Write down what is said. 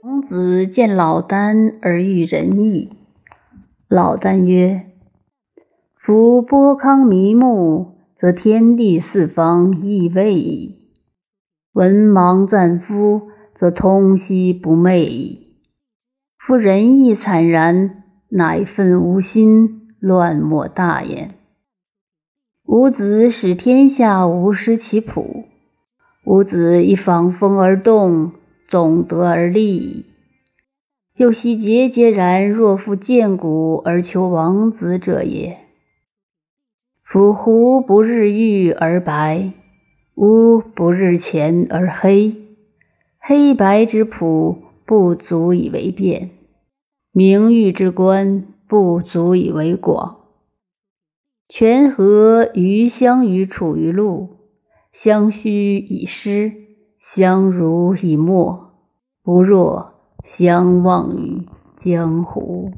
孔子见老聃而欲仁义。老聃曰：“夫波康弥目，则天地四方亦未矣；文盲赞夫，则通悉不昧矣。夫仁义惨然，乃愤无心，乱莫大焉。吾子使天下无失其谱，吾子以访风而动。”总得而利矣。又悉节节然，若复见古而求王子者也。夫胡不日玉而白，乌不日前而黑。黑白之朴不足以为辩，名誉之观不足以为广。权和于相与处于路，相虚以失。相濡以沫，不若相忘于江湖。